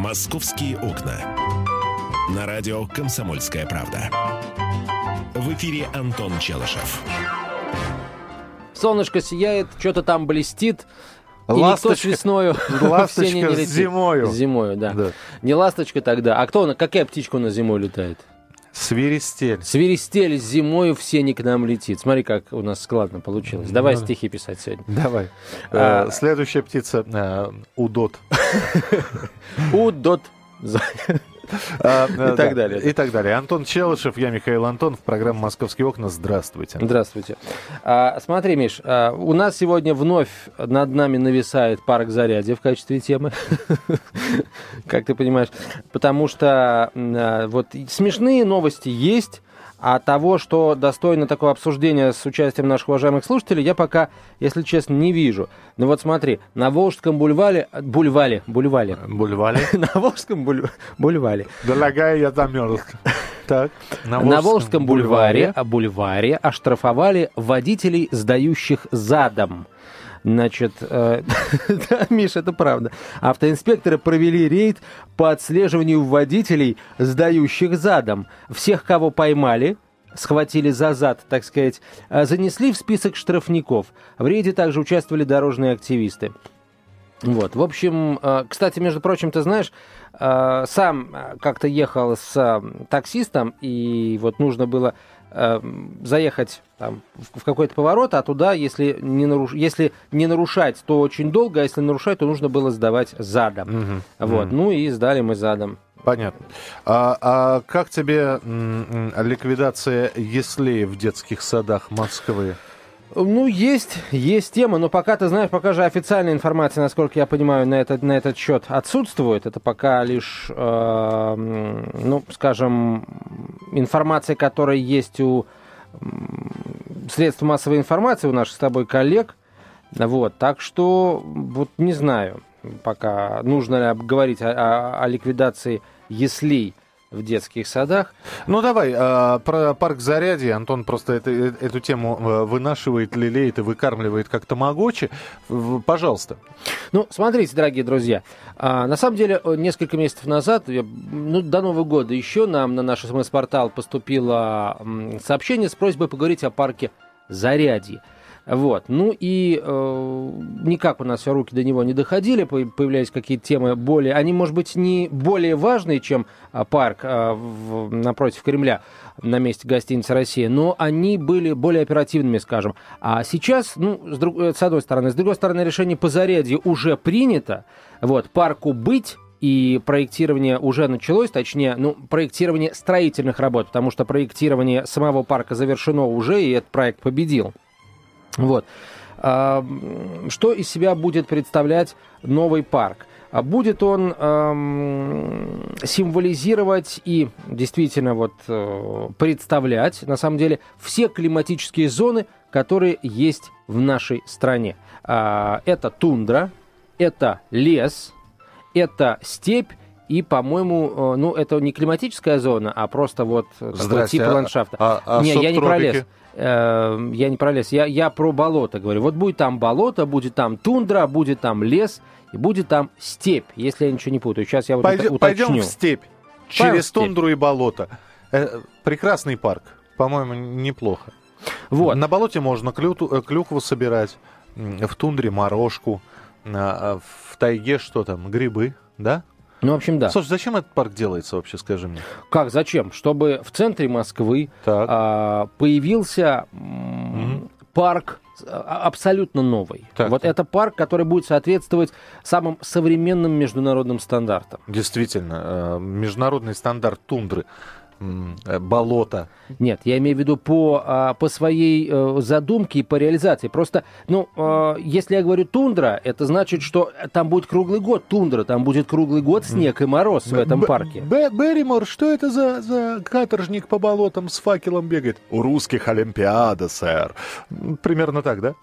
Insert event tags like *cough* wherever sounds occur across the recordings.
«Московские окна». На радио «Комсомольская правда». В эфире Антон Челышев. Солнышко сияет, что-то там блестит. И Ласточка- никто с весною *laughs* *laughs* ласточка в сене не летит. зимою. Зимою, да. Да. Не ласточка тогда. А кто, какая птичка у нас зимой летает? Свиристель. Свиристель зимою в сене к нам летит. Смотри, как у нас складно получилось. Давай да. стихи писать сегодня. Давай. А- Э, Следующая птица э, удот. *laughs* Удот. А, И так да, далее. И так далее. Антон Челышев, я Михаил Антонов, программа «Московские окна». Здравствуйте. Здравствуйте. А, смотри, Миш, а, у нас сегодня вновь над нами нависает парк Зарядье в качестве темы. *laughs* Как ты понимаешь. Потому что вот смешные новости есть, а того, что достойно такого обсуждения с участием наших уважаемых слушателей, я пока, если честно, не вижу. Ну вот смотри, на Волжском бульваре, бульвале, бульвале, Бульвали. *laughs* на Волжском буль- бульвале, Дорогая, я замерз. *laughs* Так. на Волжском бульваре, а, бульваре оштрафовали водителей, сдающих задом. Значит, э, *laughs* да, Миш, это правда. Автоинспекторы провели рейд по отслеживанию водителей, сдающих задом. Всех, кого поймали, схватили за зад, так сказать, э, занесли в список штрафников. В рейде также участвовали дорожные активисты. Вот, в общем, э, кстати, между прочим, ты знаешь, э, сам как-то ехал с таксистом, и вот нужно было э, заехать там, в в какой-то поворот, а туда, если не, наруш... если не нарушать, то очень долго, а если нарушать, то нужно было сдавать задом. Мгм. Вот, Мгм. ну и сдали мы задом. Понятно. А, а как тебе ликвидация яслей в детских садах Москвы? Ну, есть, есть тема, но пока, ты знаешь, пока же официальная информация, насколько я понимаю, на этот, на этот счет отсутствует. Это пока лишь, э, ну, скажем, информация, которая есть у средств массовой информации, у наших с тобой коллег. Вот, так что, вот не знаю, пока нужно ли говорить о, о- о ликвидации яслей в детских садах. Ну давай, а, про парк Зарядье. Антон просто это- э- эту тему э, вынашивает, лелеет и выкармливает как тамагочи. Пожалуйста. Ну, смотрите, дорогие друзья, а, на самом деле несколько месяцев назад, ну, до Нового года еще нам на наш смс-портал поступило сообщение с просьбой поговорить о парке Зарядье. Вот. Ну и э, никак у нас все руки до него не доходили, по- появлялись какие-то темы более... Они, может быть, не более важные, чем а, парк а, в- напротив Кремля на месте гостиницы «Россия», но они были более оперативными, скажем. А сейчас, ну, с, друг- э, с одной стороны, с другой стороны, решение по зарядью уже принято. Вот, парку быть, и проектирование уже началось, точнее, ну, проектирование строительных работ, потому что проектирование самого парка завершено уже, и этот проект победил. Вот. А, Что из себя будет представлять новый парк? А Будет он эм, символизировать и действительно вот э, представлять, на самом деле, все климатические зоны, которые есть в нашей стране. А, Это тундра, это лес, это степь и, по-моему, э, ну, это не климатическая зона, а просто вот такой Здрасте, тип а- ландшафта. а- а не, я не про субтропики? лес. Э, Я не про лес, я, я про болото говорю. Вот будет там болото, будет там тундра, будет там лес и будет там степь, если я ничего не путаю. Сейчас я вот Пойдем, уто- пойдем уточню. в степь. Пойдем в Через степь. тундру и болото. Э, Прекрасный парк. По-моему, неплохо. Вот. На болоте можно клюту- э, клюкву собирать, в тундре морожку, а в тайге что там, грибы, да? Ну, в общем, да. Слушай, зачем этот парк делается вообще, скажи мне? Как, зачем? Чтобы в центре Москвы а, появился Мгм. парк а, абсолютно новый. Так, вот это парк, который будет соответствовать самым современным международным стандартам. Действительно, э, международный стандарт тундры, э, болото. Нет, я имею в виду по, а, по своей э, задумке и по реализации. Просто, ну, э, если я говорю тундра, это значит, что там будет круглый год тундра, там будет круглый год снег и мороз в этом парке. Б- Берримор, что это за, за каторжник по болотам с факелом бегает? У русских Олимпиада, сэр. Примерно так, да?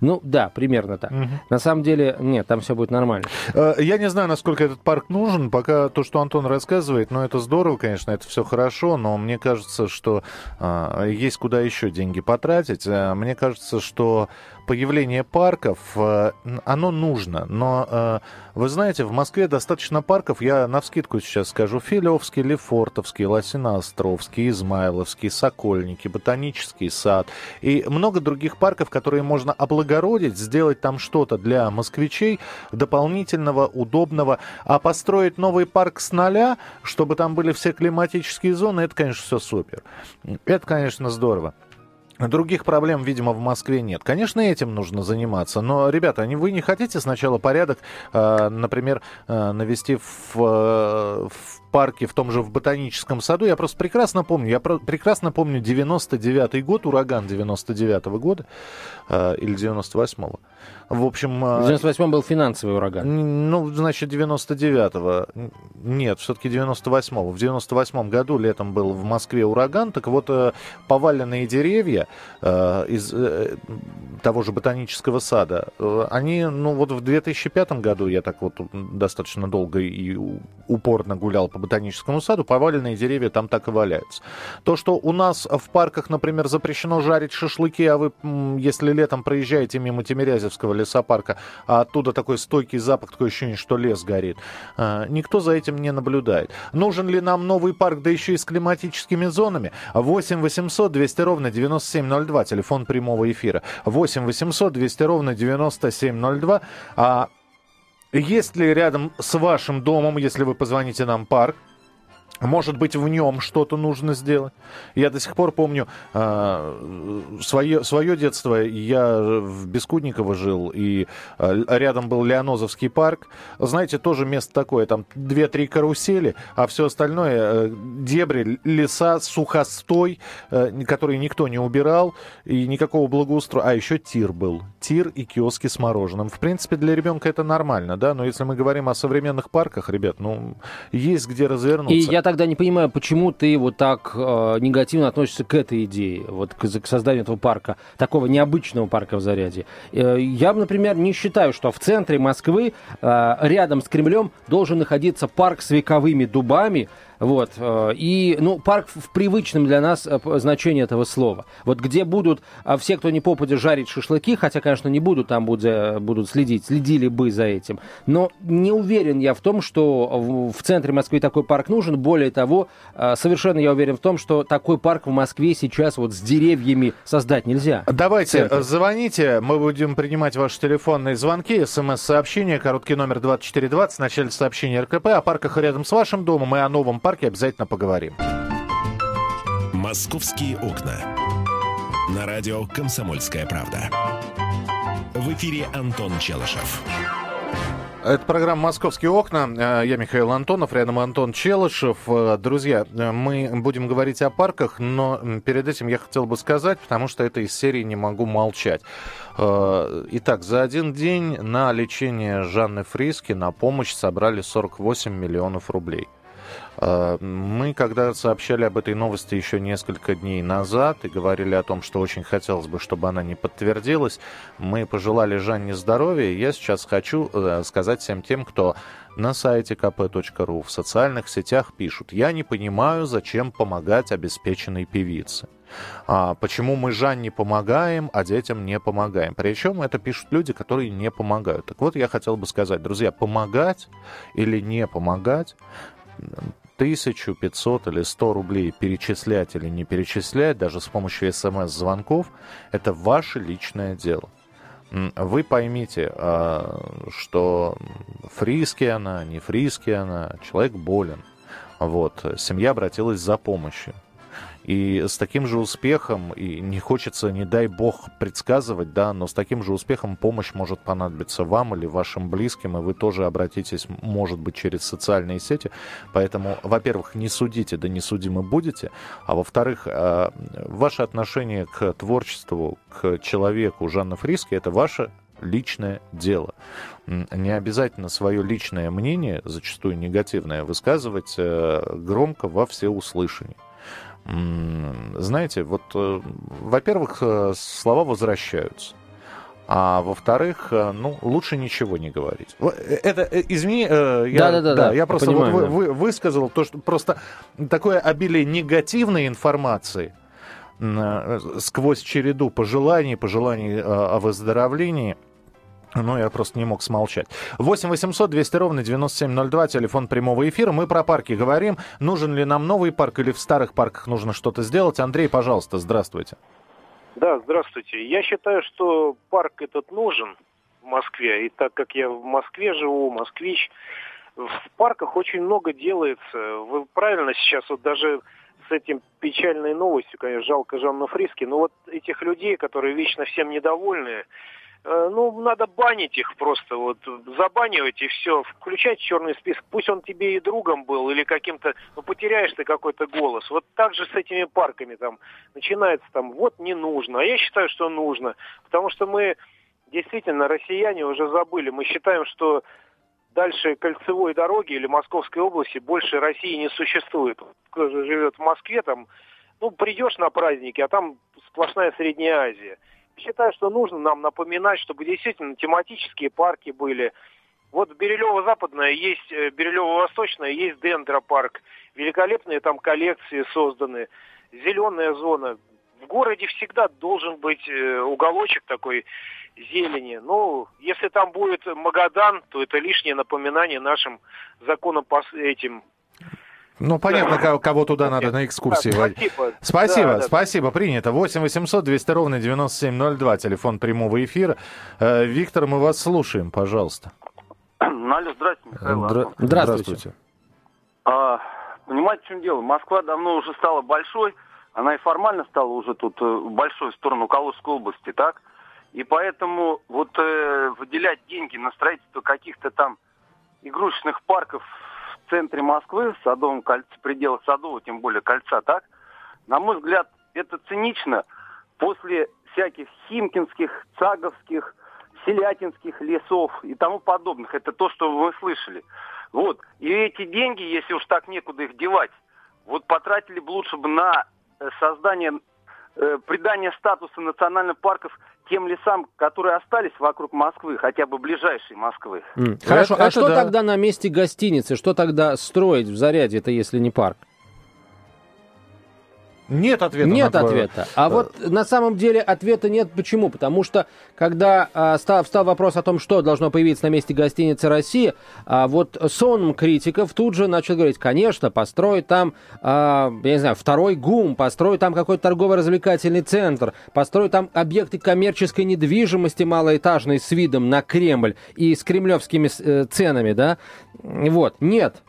Ну, да, примерно так. Мгм. На самом деле, нет, там все будет нормально. Э, Я не знаю, насколько этот парк нужен. Пока то, что Антон рассказывает, ну, это здорово, конечно, это все хорошо, но мне кажется, что а, есть куда еще деньги потратить. Э, Мне кажется, что появление парков, э, оно нужно, но э, вы знаете, в Москве достаточно парков, я на вскидку сейчас скажу, Филевский, Лефортовский, Лосиноостровский, Измайловский, Сокольники, Ботанический сад и много других парков, которые можно облагородить, сделать там что-то для москвичей дополнительного, удобного, а построить новый парк с нуля, чтобы там были все климатические зоны, это, конечно, все супер. Это, конечно, здорово. Других проблем, видимо, в Москве нет. Конечно, этим нужно заниматься, но, ребята, вы не хотите сначала порядок, э, например, э, навести в, э, в парке, в том же в ботаническом саду. Я просто прекрасно помню, я прекрасно помню 99-й год, ураган 99-го года или 98-го. В общем... В 98-м был финансовый ураган. Ну, значит, 99-го. Нет, все-таки 98-го. В 98-м году летом был в Москве ураган. Так вот, поваленные деревья из того же ботанического сада, они, ну, вот в 2005 году я так вот достаточно долго и упорно гулял по ботаническому саду, поваленные деревья там так и валяются. То, что у нас в парках, например, запрещено жарить шашлыки, а вы, если летом проезжаете мимо Тимирязевского лесопарка, а оттуда такой стойкий запах, такое ощущение, что лес горит, а, никто за этим не наблюдает. Нужен ли нам новый парк, да еще и с климатическими зонами? 8 800 200 ровно 9702, телефон прямого эфира. 8 800 200 ровно 9702. А есть ли рядом с вашим домом, если вы позвоните нам, парк? Может быть, в нем что-то нужно сделать. Я до сих пор помню э, свое, свое детство. Я в Бескудниково жил, и э, рядом был Леонозовский парк. Знаете, тоже место такое. Там две-три карусели, а все остальное э, дебри, леса, сухостой, э, который никто не убирал, и никакого благоустроения. А еще тир был. Тир и киоски с мороженым. В принципе, для ребенка это нормально, да? Но если мы говорим о современных парках, ребят, ну, есть где развернуться. И я тогда не понимаю, почему ты вот так э, негативно относишься к этой идее, вот к, к созданию этого парка, такого необычного парка в Заряде. Э, я, например, не считаю, что в центре Москвы, э, рядом с Кремлем, должен находиться парк с вековыми дубами, вот. Э, и, ну, парк в привычном для нас э, значении этого слова. Вот где будут а, все, кто не попадет, жарить шашлыки, хотя, конечно, не будут там будут, будут следить, следили бы за этим. Но не уверен я в том, что в центре Москвы такой парк нужен. Более того, э, совершенно я уверен в том, что такой парк в Москве сейчас вот с деревьями создать нельзя. Давайте, звоните, мы будем принимать ваши телефонные звонки, смс-сообщения, короткий номер 2420, в начале сообщения РКП, о парках рядом с вашим домом и о новом парке обязательно поговорим. «Московские окна». На радио «Комсомольская правда». В эфире Антон Челышев. Это программа «Московские окна». Э, я Михаил Антонов, рядом Антон Челышев. Э, друзья, э, мы будем говорить о парках, но перед этим я хотел бы сказать, потому что это из серии «Не могу молчать». Итак, за один день на лечение Жанны Фриски на помощь собрали 48 миллионов рублей. Э, мы, когда сообщали об этой новости еще несколько дней назад и говорили о том, что очень хотелось бы, чтобы она не подтвердилась, мы пожелали Жанне здоровья. Я сейчас хочу э, сказать всем тем, кто на сайте kp.ru в социальных сетях пишут, я не понимаю, зачем помогать обеспеченной певице. А почему мы Жанне помогаем, а детям не помогаем? Причем это пишут люди, которые не помогают. Так вот, я хотел бы сказать, друзья, помогать или не помогать тысячу, пятьсот или сто рублей перечислять или не перечислять, даже с помощью смс-звонков, это ваше личное дело. Вы поймите, а, что фриски она, не фриски она, человек болен. Вот, семья обратилась за помощью. И с таким же успехом, и не хочется, не дай бог, предсказывать, да, но с таким же успехом помощь может понадобиться вам или вашим близким, и вы тоже обратитесь, может быть, через социальные сети. Поэтому, во-первых, не судите, да не судимы будете, а во-вторых, э, ваше отношение к творчеству, к человеку Жанны Фриски – это ваше личное дело. Не обязательно свое личное мнение, зачастую негативное, высказывать э, громко во всеуслышание. Знаете, вот, э, во-первых, э, слова возвращаются. А во-вторых, э, ну, лучше ничего не говорить. Это, извини, я, да, да, да, да, я просто понимаю, вот вы, вы, высказал то, что просто такое обилие негативной информации – сквозь череду пожеланий, пожеланий о выздоровлении, ну, я просто не мог смолчать. 8 800 200 ровно 9702, телефон прямого эфира. Мы про парки говорим. Нужен ли нам новый парк или в старых парках нужно что-то сделать? Андрей, пожалуйста, здравствуйте. Да, здравствуйте. Я считаю, что парк этот нужен в Москве. И так как я в Москве живу, москвич, в парках очень много делается. Вы правильно сейчас вот даже с этим печальной новостью, конечно, жалко Жанну Фриски, но вот этих людей, которые вечно всем недовольны, ну, надо банить их просто, вот, забанивать и все, включать черный список, пусть он тебе и другом был, или каким-то, ну, потеряешь ты какой-то голос. Вот так же с этими парками там начинается там, вот не нужно, а я считаю, что нужно, потому что мы, действительно, россияне уже забыли, мы считаем, что дальше кольцевой дороги или Московской области больше России не существует. Кто же живет в Москве, там, ну, придешь на праздники, а там сплошная Средняя Азия – считаю, что нужно нам напоминать, чтобы действительно тематические парки были. Вот Бирюлево-Западное есть, э, Бирюлево-Восточное есть дендропарк. Великолепные там коллекции созданы. Зеленая зона. В городе всегда должен быть э, уголочек такой зелени. Ну, если там будет Магадан, то это лишнее напоминание нашим законам этим ну, понятно, кого, кого туда надо на экскурсии да, водить. Спасибо. Спасибо, да, спасибо, принято. 8 800 200 ровно 9702, телефон прямого эфира. Э, Виктор, мы вас слушаем, пожалуйста. Ну, *clears throat* алло, здравствуйте, Михаил. Здра- здравствуйте. А, понимаете, в чем дело? Москва давно уже стала большой, она и формально стала уже тут э, большой в сторону Калужской области, так? И поэтому вот э, выделять деньги на строительство каких-то там игрушечных парков в центре Москвы, в Садовом кольце, пределах Садового, тем более кольца, так, на мой взгляд, это цинично после всяких химкинских, цаговских, селятинских лесов и тому подобных. Это то, что вы слышали. Вот. И эти деньги, если уж так некуда их девать, вот потратили бы лучше бы на э, создание, э, придание статуса национальных парков тем лесам, которые остались вокруг Москвы, хотя бы ближайшей Москвы. Mm. Хорошо, это, а это что да. тогда на месте гостиницы? Что тогда строить в Заряде, это если не парк? Нет ответа. Нет на ответа. А вот на самом деле ответа нет. Почему? Потому что когда а, стал, встал вопрос о том, что должно появиться на месте гостиницы России, а, вот сон критиков тут же начал говорить, конечно, построить там, а, я не знаю, второй ГУМ, построить там какой-то торгово-развлекательный центр, построить там объекты коммерческой недвижимости малоэтажной с видом на Кремль и с кремлевскими э, ценами, да? Вот. Нет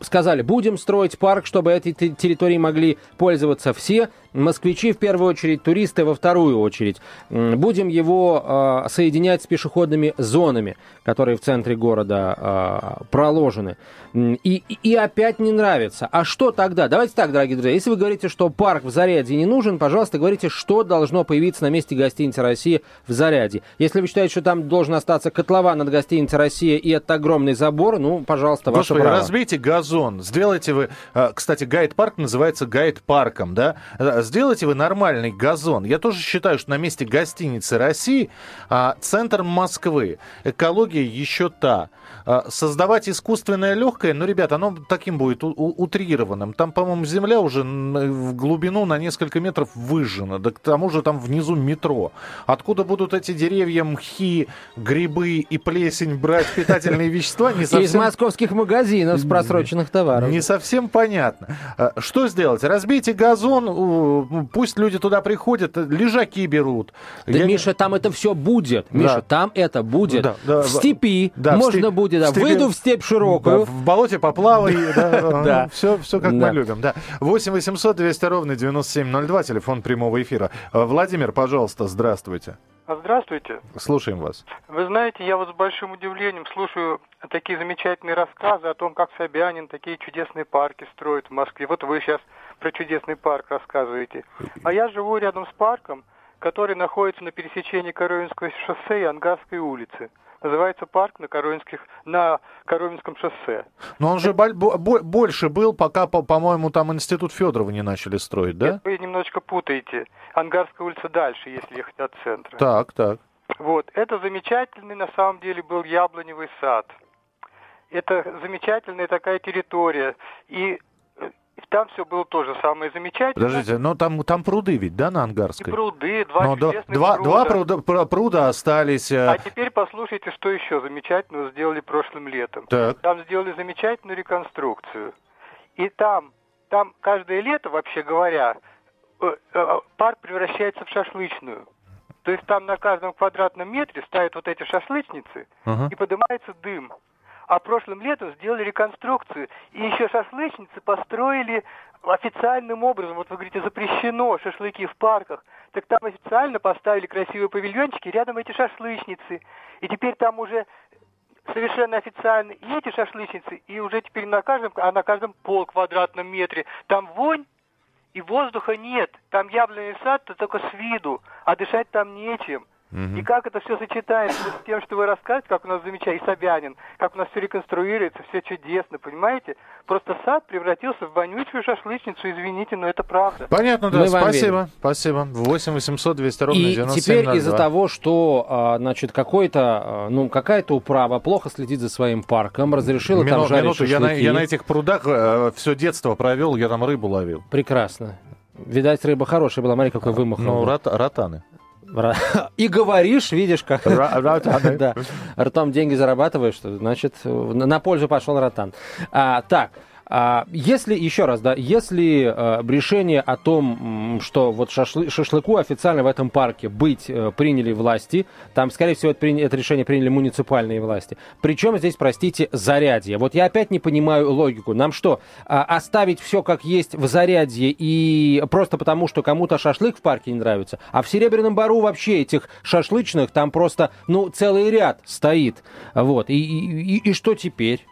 сказали, будем строить парк, чтобы этой территорией могли пользоваться все, москвичи в первую очередь, туристы во вторую очередь. Будем его э, соединять с пешеходными зонами, которые в центре города э, проложены. И, и опять не нравится. А что тогда? Давайте так, дорогие друзья, если вы говорите, что парк в Заряде не нужен, пожалуйста, говорите, что должно появиться на месте гостиницы «Россия» в Заряде. Если вы считаете, что там должен остаться котлован над гостиницей «Россия» и это огромный забор, ну, пожалуйста, ваше Господи, право. Разбейте газон, сделайте вы... А, кстати, гайд-парк называется гайд-парком, да? сделайте вы нормальный газон. Я тоже считаю, что на месте гостиницы России а, центр Москвы, экология еще та. А, создавать искусственное легкое, ну, ребят, оно таким будет утрированным. Там, по-моему, земля уже в глубину на несколько метров выжжена. Да к тому же там внизу метро. Откуда будут эти деревья, мхи, грибы и плесень брать питательные *laughs* вещества, не совсем... Из московских магазинов с просроченных товаров. Не совсем понятно. А, что сделать? Разбейте газон, пусть люди туда приходят, лежаки берут. Да, Я... Миша, там это все будет. Миша, да. там это будет. Да, да, в степи да, можно в степ... будет. Да. Степи... Выйду в степь широкую. Да, в болоте поплавай. Да, *laughs* все, все как мы любим. Да. 8 800 200 ровно 9702, телефон прямого эфира. Владимир, пожалуйста, здравствуйте. Здравствуйте. Слушаем вас. Вы знаете, я вот с большим удивлением слушаю такие замечательные рассказы о том, как Собянин такие чудесные парки строит в Москве. Вот вы сейчас про чудесный парк рассказываете. А я живу рядом с парком, который находится на пересечении Коровинского шоссе и Ангарской улицы. Называется парк на, Коровинских, на Коровинском шоссе. Но он же больше был, пока, по-моему, там институт Федорова не начали строить, да? Нет, вы немножечко путаете. Ангарская улица дальше, если ехать от центра. Так, так. Вот, это замечательный на самом деле был яблоневый сад. Это замечательная такая территория. И там все было тоже самое замечательное. Подождите, но там, там пруды ведь, да, на Ангарской? И пруды, два но чудесных два, пруда. Два пруда, пр- пруда остались. э, А теперь послушайте, что еще замечательного сделали прошлым летом. Так. Там сделали замечательную реконструкцию. И там, там каждое лето, вообще говоря, э, э, парк превращается в шашлычную. То есть там на каждом квадратном метре ставят вот эти шашлычницы, Ага. и поднимается дым. А прошлым летом сделали реконструкцию, и еще шашлычницы построили официальным образом. Вот вы говорите, запрещено шашлыки в парках. Так там официально поставили красивые павильончики, рядом эти шашлычницы. И теперь там уже совершенно официально и эти шашлычницы, и уже теперь на каждом, а на каждом пол квадратном метре. Там вонь, и воздуха нет. Там яблоневый сад-то только с виду, а дышать там нечем. И как это все сочетается с тем, что вы рассказываете, как у нас замечательно, и Собянин, как у нас все реконструируется, все чудесно, понимаете? Просто сад превратился в вонючую шашлычницу, извините, но это правда. Понятно, да, Мы спасибо, верим. спасибо. 8 800 200 ровно И 9702. теперь из-за того, что, а, значит, какой-то, а, ну, какая-то управа плохо следит за своим парком, разрешила там Мину- жарить минуту, я на, шашлыки. я на этих прудах все детство провел, я там рыбу ловил. Прекрасно. Видать, рыба хорошая была, смотри, какой вымах. он Ну, рот- ротаны. *laughs* И говоришь, видишь, как... *laughs* Да. Ртом деньги зарабатываешь, значит, на пользу пошел ротан. А, так, если, еще раз, да, если э, решение о том, что вот шашлы- шашлыку официально в этом парке быть э, приняли власти, там, скорее всего, это решение приняли муниципальные власти. Причем здесь, простите, зарядье. Вот я опять не понимаю логику. Нам что, а, оставить все как есть в зарядье и просто потому, что кому-то шашлык в парке не нравится? А в Серебряном Бару вообще этих шашлычных там просто, ну, целый ряд стоит. Вот. И, и, и- и что теперь?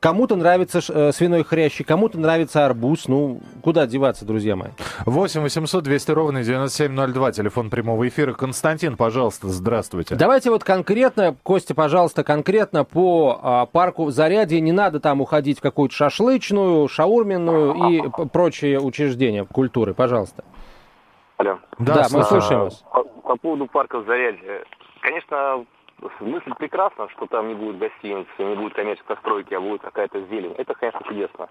Кому-то нравится э, свиной хрящик, кому-то нравится арбуз. Ну, куда деваться, друзья мои? 8 800 200 ровно 9702, телефон прямого эфира. Константин, пожалуйста, здравствуйте. Давайте вот конкретно, Костя, пожалуйста, конкретно по а, парку Зарядье. Не надо там уходить в какую-то шашлычную, шаурменную и прочие учреждения культуры. Пожалуйста. Алло. Да, мы слушаю. слушаем вас. По, по поводу парка Зарядье. Конечно, мысль прекрасна, что там не будет гостиницы, не будет коммерческой стройки, а будет какая-то зелень. Это, конечно, чудесно.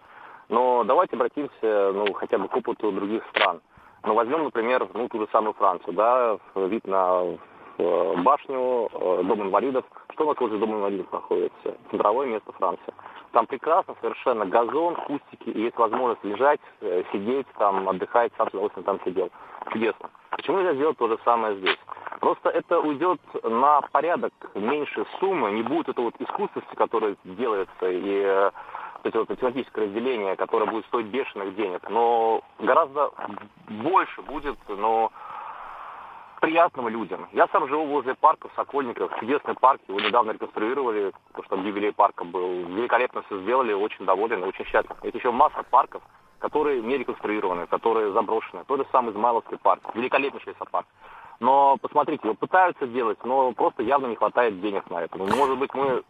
Но давайте обратимся, ну, хотя бы к опыту других стран. Ну, возьмем, например, ну, ту же самую Францию, да, вид на э, башню, э, дом инвалидов. Что нас возле дома инвалидов находится? Центровое место Франции. Там прекрасно, совершенно газон, кустики, и есть возможность лежать, э, сидеть, там, отдыхать, сам с удовольствием там сидел. Чудесно. Почему нельзя сделать то же самое здесь? Просто это уйдет на порядок меньше суммы, не будет этого вот искусственности, которое делается, и э, эти вот математическое разделение, которое будет стоить бешеных денег, но гораздо больше будет, но приятного людям. Я сам живу возле парка в Сокольниках, чудесный парк, его недавно реконструировали, потому что юбилей парка был. Великолепно все сделали, очень доволен, очень счастлив. Это еще масса парков, которые не реконструированы, которые заброшены. Тот же самый Измайловский парк, великолепнейший парк. Но посмотрите, пытаются делать, но просто явно не хватает денег на это. Ну, Может быть, мы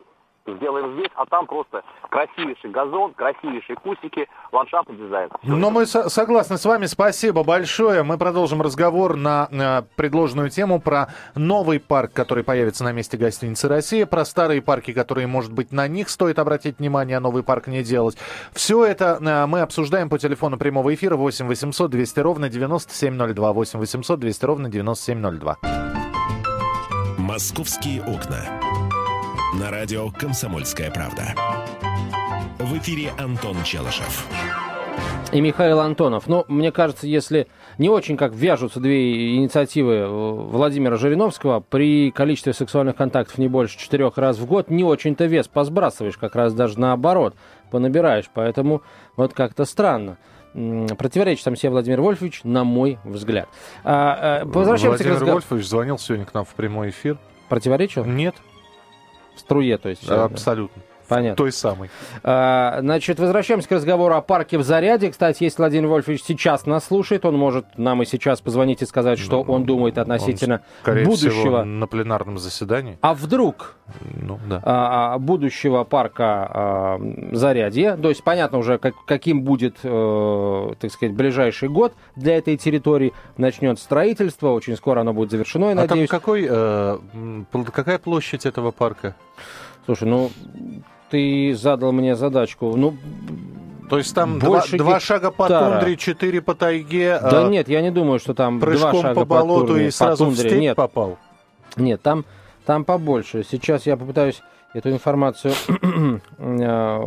сделаем здесь, а там просто красивейший газон, красивейшие кустики, ландшафтный дизайн. Но это. мы со- согласны с вами. Спасибо большое. Мы продолжим разговор на э, предложенную тему про новый парк, который появится на месте гостиницы «Россия», про старые парки, которые, может быть, на них стоит обратить внимание, а новый парк не делать. Все это э, мы обсуждаем по телефону прямого эфира 8 800 200 ровно 9702. 8 800 200 ровно 9702. «Московские окна». На радио «Комсомольская правда». В эфире Антон Челышев. И Михаил Антонов. Ну, мне кажется, если не очень как вяжутся две инициативы э, Владимира Жириновского, при количестве сексуальных контактов не больше четырех раз в год, не очень-то вес посбрасываешь, как раз даже наоборот, понабираешь. Поэтому вот как-то странно. Противоречит там себе Владимир Вольфович, на мой взгляд. А, а, возвращаемся Владимир к разговору. Вольфович звонил сегодня к нам в прямой эфир. Противоречил? Нет, струе, то есть. да. абсолютно. Понятно. Той самой. А, Значит, возвращаемся к разговору о парке в Заряде. Кстати, если Владимир Вольфович сейчас нас слушает, он может нам и сейчас позвонить и сказать, что он думает относительно Он, скорее будущего. всего, на пленарном заседании. А вдруг Ну, да. а, а, будущего парка а, Зарядье, то есть понятно уже, как- каким будет, э, так сказать, ближайший год для этой территории. Начнет строительство, очень скоро оно будет завершено, я А там надеюсь. какой, э, какая площадь этого парка? Слушай, ну, ты задал мне задачку. Ну, То есть там два, Больше два шага по тундре, четыре по тайге, Да а, нет, я не думаю, что там два прыжком шага по болоту турне, и по сразу в тундре. степь Нет, попал. нет, там, там побольше. Сейчас я попытаюсь эту информацию *clears throat* э,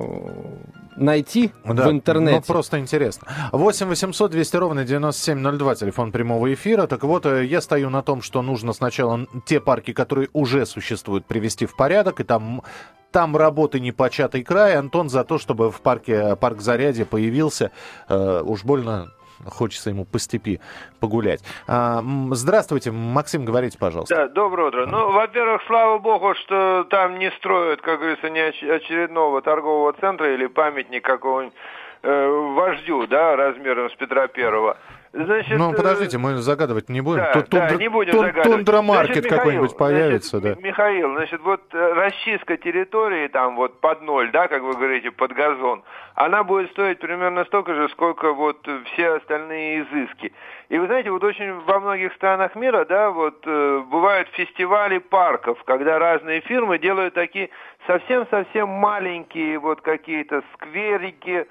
найти Да, в интернете. Ну, просто интересно. 8 800 200 ровно 9702, телефон прямого эфира. Так вот, э, я стою на том, что нужно сначала те парки, которые уже существуют, привести в порядок, и там, там работы непочатый край. Антон за то, чтобы в парке э, парк Зарядье появился. Э, уж больно хочется ему по степи погулять. А, здравствуйте, Максим, говорите, пожалуйста. Да, доброе утро. Ну, во-первых, слава богу, что там не строят, как говорится, не оч- очередного торгового центра или памятник какого-нибудь э, вождю, да, размером с Петра Первого. Значит, Ну, э, подождите, мы загадывать не будем. да, Тут да, тундра- не будем тун- загадывать. Михаил, какой-нибудь появится, значит, да. Михаил, значит, вот э, расчистка территории там вот под ноль, да, как вы говорите, под газон, она будет стоить примерно столько же, сколько вот все остальные изыски. И вы знаете, вот очень во многих странах мира, да, вот э, бывают фестивали парков, когда разные фирмы делают такие совсем-совсем маленькие вот какие-то скверики,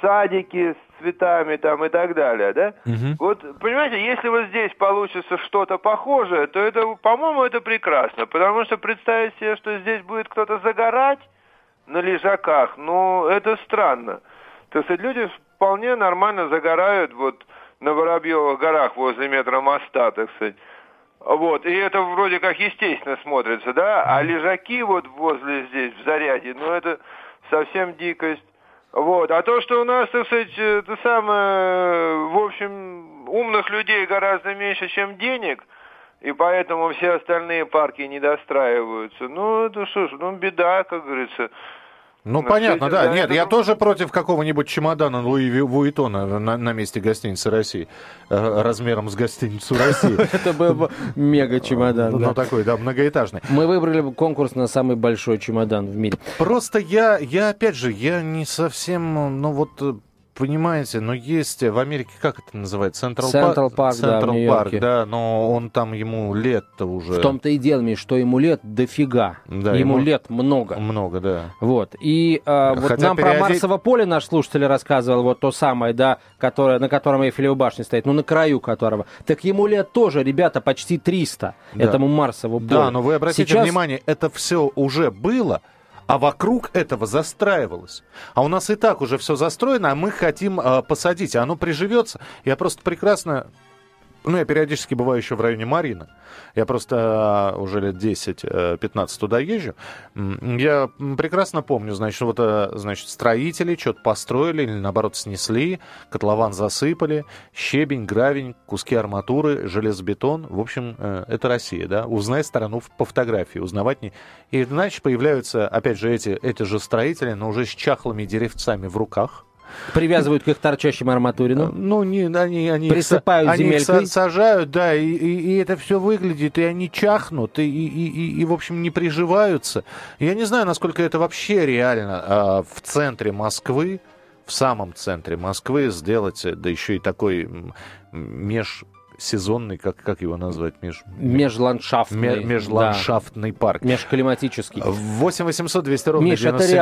садики цветами там и так далее, да? Вот, понимаете, если вот здесь получится что-то похожее, то это, по-моему, это прекрасно, потому что представить себе, что здесь будет кто-то загорать на лежаках, ну, это странно. То есть люди вполне нормально загорают вот на Воробьевых горах возле метро моста, так сказать. Вот, и это вроде как естественно смотрится, да, а лежаки вот возле здесь, в заряде, ну это совсем дикость. Вот, а то, что у нас, так сказать, это самое, в общем, умных людей гораздо меньше, чем денег, и поэтому все остальные парки не достраиваются, ну это что ж, ну беда, как говорится. Ну, Ну, понятно, да. Нет, я тоже против какого-нибудь чемодана Луи Вуитона на, на месте гостиницы России. э, размером с гостиницу России. *laughs* Это был бы мега чемодан. Ну, такой, да, многоэтажный. Мы выбрали конкурс на самый большой чемодан в мире. Просто я, я опять же, я не совсем, ну вот, э, понимаете, но есть в Америке, как это называется? Централ да, в Централ Нью-Йорке. Парк, да, но он там, ему лет-то уже В том-то и дело, Миш, что ему лет дофига. Да, ему, ему- лет много. много, да. Вот. И а, вот Хотя нам про переодеть- Марсово поле наш слушатель рассказывал, вот то самое, да, которое, на котором Эйфелева башня стоит, ну, на краю которого. Так ему лет тоже, ребята, почти 300, Да. этому Марсову полю. Да, но вы обратите Сейчас- внимание, это все уже было, а вокруг этого застраивалось. А у нас и так уже все застроено, а мы хотим э, посадить, а оно приживется. Я просто прекрасно... Ну, я периодически бываю еще в районе Марина. Я просто э, уже лет 10-15 туда езжу. Я прекрасно помню, значит, вот, э, значит, строители что-то построили или, наоборот, снесли, котлован засыпали, щебень, гравень, куски арматуры, железобетон. В общем, э, это Россия, да? Узнай страну по фотографии, узнавать не... И, значит, появляются, опять же, эти, эти же строители, но уже с чахлыми деревцами в руках. Привязывают к их торчащим арматурину. Ну, не, они, они, их Присыпают они их земелькой. са- сажают, да, и, и- и это все выглядит, и они чахнут, и, и, и- и- в общем, не приживаются. Я не знаю, насколько это вообще реально а, в центре Москвы, в самом центре Москвы сделать, э, да еще и такой м, межсезонный, как, как его назвать, меж, Межландшафтный. ме- да. межландшафтный парк. Межклиматический. 8 800 200 ровно Миш, это 9702.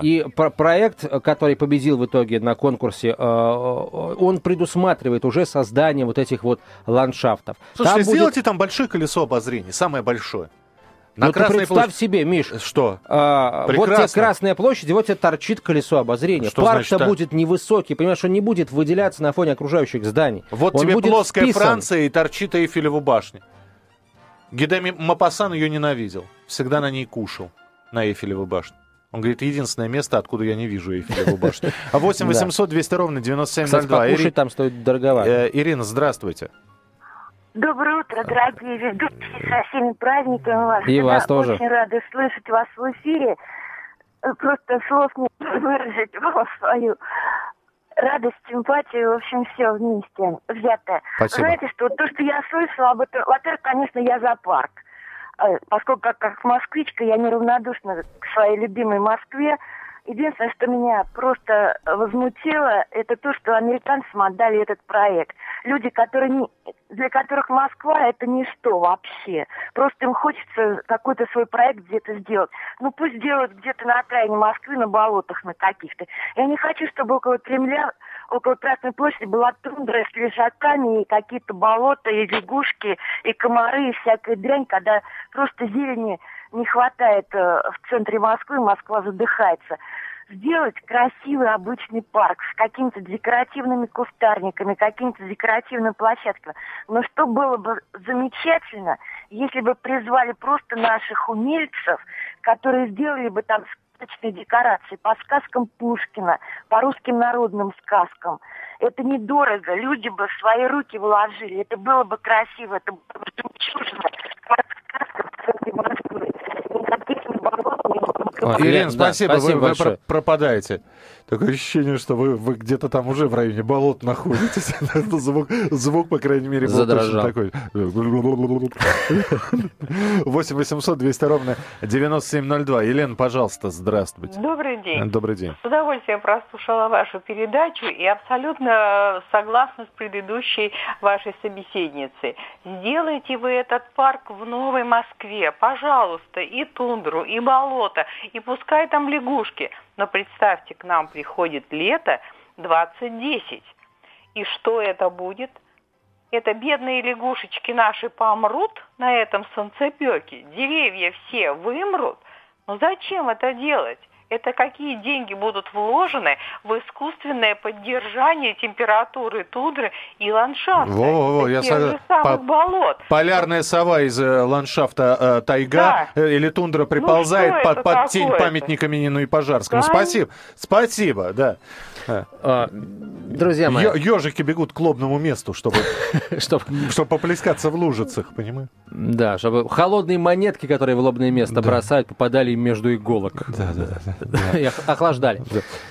реально. И про- проект, который победил в итоге на конкурсе, э, он предусматривает уже создание вот этих вот ландшафтов. Слушайте, Там будет- сделайте там большое колесо обозрения, самое большое. На Ну, ты Красной представь площади- себе, Миш, Что? а, вот тебе. Красная площадь, и вот тебе торчит колесо обозрения. Парк-то а? будет невысокий, понимаешь, он не будет выделяться на фоне окружающих зданий. Вот Он тебе будет плоская вписан. Франция и торчит Эйфелева башня. Гидеми Мапасан ее ненавидел. Всегда на ней кушал, на Эйфелевой башне. Он говорит, единственное место, откуда я не вижу Эйфелеву башню. А *laughs* 8 Да. 800 200 ровно Кстати, 9702. покушать Ири- там стоит дороговато. э, Ирина, здравствуйте. Доброе утро, дорогие ведущие, со всеми праздниками вас. И вас тоже. Очень рада слышать вас в эфире. Просто слов не *laughs* выразить вам свою радость, симпатию, в общем, все вместе взятое. Спасибо. Знаете, что то, что я слышала об этом, во-первых, конечно, я за парк. Э, Поскольку как, как москвичка я неравнодушна к своей любимой Москве, Единственное, что меня просто возмутило, это то, что американцам отдали этот проект. Люди, которые не, для которых Москва это ничто вообще. Просто им хочется какой-то свой проект где-то сделать. Ну пусть делают где-то на окраине Москвы, на болотах на каких-то. Я не хочу, чтобы около Кремля, около Красной площади была тундра с лежаками и какие-то болота, и лягушки, и комары, и всякая дрянь, когда просто зелени не хватает э, в центре Москвы, Москва задыхается сделать красивый обычный парк с какими-то декоративными кустарниками, какими-то декоративными площадками. Но что было бы замечательно, если бы призвали просто наших умельцев, которые сделали бы там сказочные декорации по сказкам Пушкина, по русским народным сказкам. Это недорого, люди бы свои руки вложили, это было бы красиво, это было бы жемчужина, сказка в центре Москвы. А, Ирина, спасибо, спасибо вы, вы пропадаете. Такое ощущение, что вы, вы где-то там уже в районе болот находитесь. *laughs* звук, звук, по крайней мере, был Задрожал. такой. 8 800 200 ровно 9702. Елена, пожалуйста, здравствуйте. Добрый день. Добрый день. С удовольствием прослушала вашу передачу и абсолютно согласна с предыдущей вашей собеседницей. Сделайте вы этот парк в Новой Москве, пожалуйста, и тундру, и болото, и пускай там лягушки. Но представьте, к нам приходит лето 2010. И что это будет? Это бедные лягушечки наши помрут на этом солнцепеке, деревья все вымрут. Но зачем это делать? Это какие деньги будут вложены в искусственное поддержание температуры тундры и ландшафта. Во-во-во, я сог... по... болот. Полярная сова из э, ландшафта э, тайга да. э, или тундра приползает ну, под, под тень памятника Минину и Пожарскому. Да. Спасибо, спасибо, да. А, друзья мои. Ежики бегут к лобному месту, чтобы, *laughs* чтобы, чтобы поплескаться в лужицах, понимаешь? Да, чтобы холодные монетки, которые в лобное место да. бросают, попадали им между иголок. Да, да, да. *laughs* Охлаждали.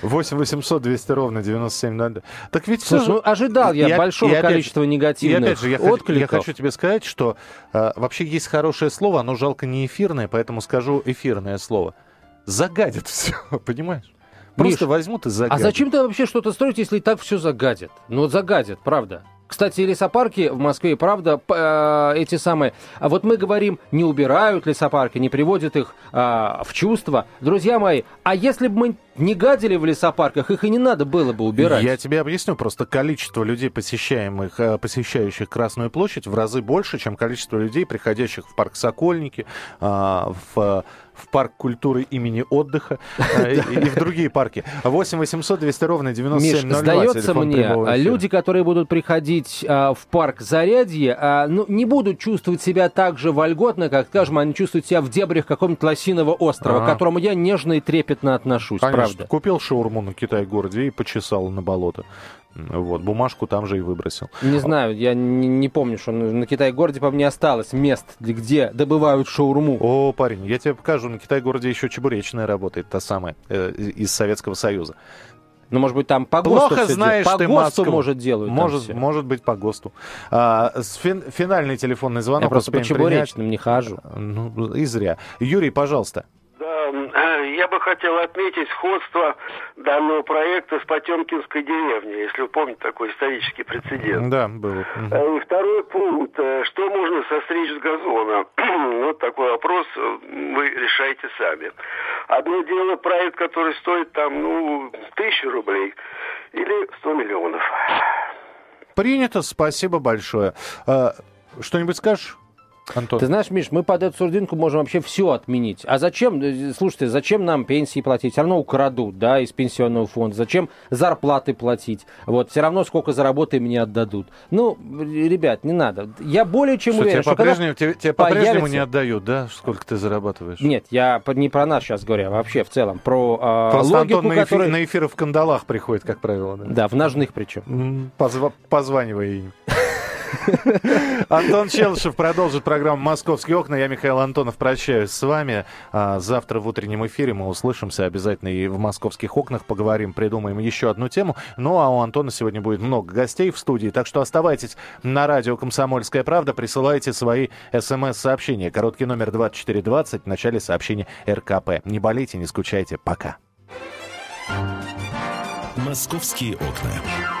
8 800 200 ровно 9702. Так ведь Слушай, ну ожидал я большого количества негативных же, я хочу, тебе сказать, что э, вообще есть хорошее слово, оно жалко не эфирное, поэтому скажу эфирное слово. Загадит *laughs* все, понимаешь? Просто Миш, возьмут и загадят. А зачем ты вообще что-то строить, если и так все загадят? Ну, вот загадят, правда. Кстати, лесопарки в Москве, правда, э, эти самые... А вот мы говорим, не убирают лесопарки, не приводят их э, в чувство. Друзья мои, а если бы мы не гадили в лесопарках, их и не надо было бы убирать. Я тебе объясню, просто количество людей, посещаемых, э, посещающих Красную площадь, в разы больше, чем количество людей, приходящих в парк Сокольники, э, в в парк культуры имени отдыха э, *laughs* и в другие парки. 8 800 200 ровно 9702. сдается мне, люди, которые будут приходить а, в парк Зарядье, а, ну, не будут чувствовать себя так же вольготно, как, скажем, они чувствуют себя в дебрях какого-нибудь лосиного острова, к которому я нежно и трепетно отношусь, правда. Купил шаурму на Китай-городе и почесал на болото. Вот, бумажку там же и выбросил. Не знаю, я не, не помню, что на Китай-городе, по мне, осталось мест, где добывают шаурму. О, парень, я тебе покажу, на Китай-городе еще чебуречная работает, та самая, э, из Советского Союза. Ну, может быть, там по ГОСТу Плохо знаешь по ты ГОСТу, Москву. может, делают. Может, может быть, по ГОСТу. А, фин, финальный телефонный звонок. Я просто по чебуречным принять. не хожу. Ну, и зря. Юрий, пожалуйста. Да, я бы хотел отметить сходство данного проекта с Потемкинской деревней, если вы помните такой исторический прецедент. Да, был. Э, и второй пункт. Э, что можно состричь с газона? *clears throat* вот такой вопрос э, вы решаете сами. Одно дело проект, который стоит там, ну, тысячу рублей или сто миллионов. Принято, спасибо большое. Что-нибудь скажешь? Антон. Ты знаешь, Миш, мы под эту сурдинку можем вообще все отменить. А зачем, э, слушайте, зачем нам пенсии платить? Все равно украдут, да, из пенсионного фонда. Зачем зарплаты платить? Вот, все равно сколько заработаем мне отдадут. Ну, ребят, не надо. Я более чем что, уверен, тебе что по-прежнему, тебе, тебе по-прежнему не отдают, да, сколько ты зарабатываешь? Нет, я не про нас сейчас говорю, а вообще в целом. Про э, Просто логику, Антон на, эфир, который... на эфиры в кандалах приходит, как правило. Да, да в ножных причем. Позва... Позванивая им. Антон Челышев продолжит программу «Московские окна». Я, Михаил Антонов, прощаюсь с вами. А завтра в утреннем эфире мы услышимся обязательно и в «Московских окнах» поговорим, придумаем еще одну тему. Ну, а у Антона сегодня будет много гостей в студии, так что оставайтесь на радио «Комсомольская правда», присылайте свои смс-сообщения. Короткий номер 2420 в начале сообщения РКП. Не болейте, не скучайте. Пока. «Московские окна».